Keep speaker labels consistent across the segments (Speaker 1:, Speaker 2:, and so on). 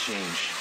Speaker 1: exchange.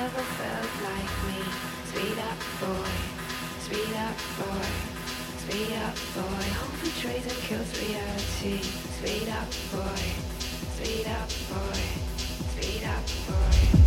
Speaker 1: Never felt like me. Speed up, boy. Speed up, boy. Speed up, boy. Home betrays and kills reality. Speed up, boy. Speed up, boy. Speed up, boy.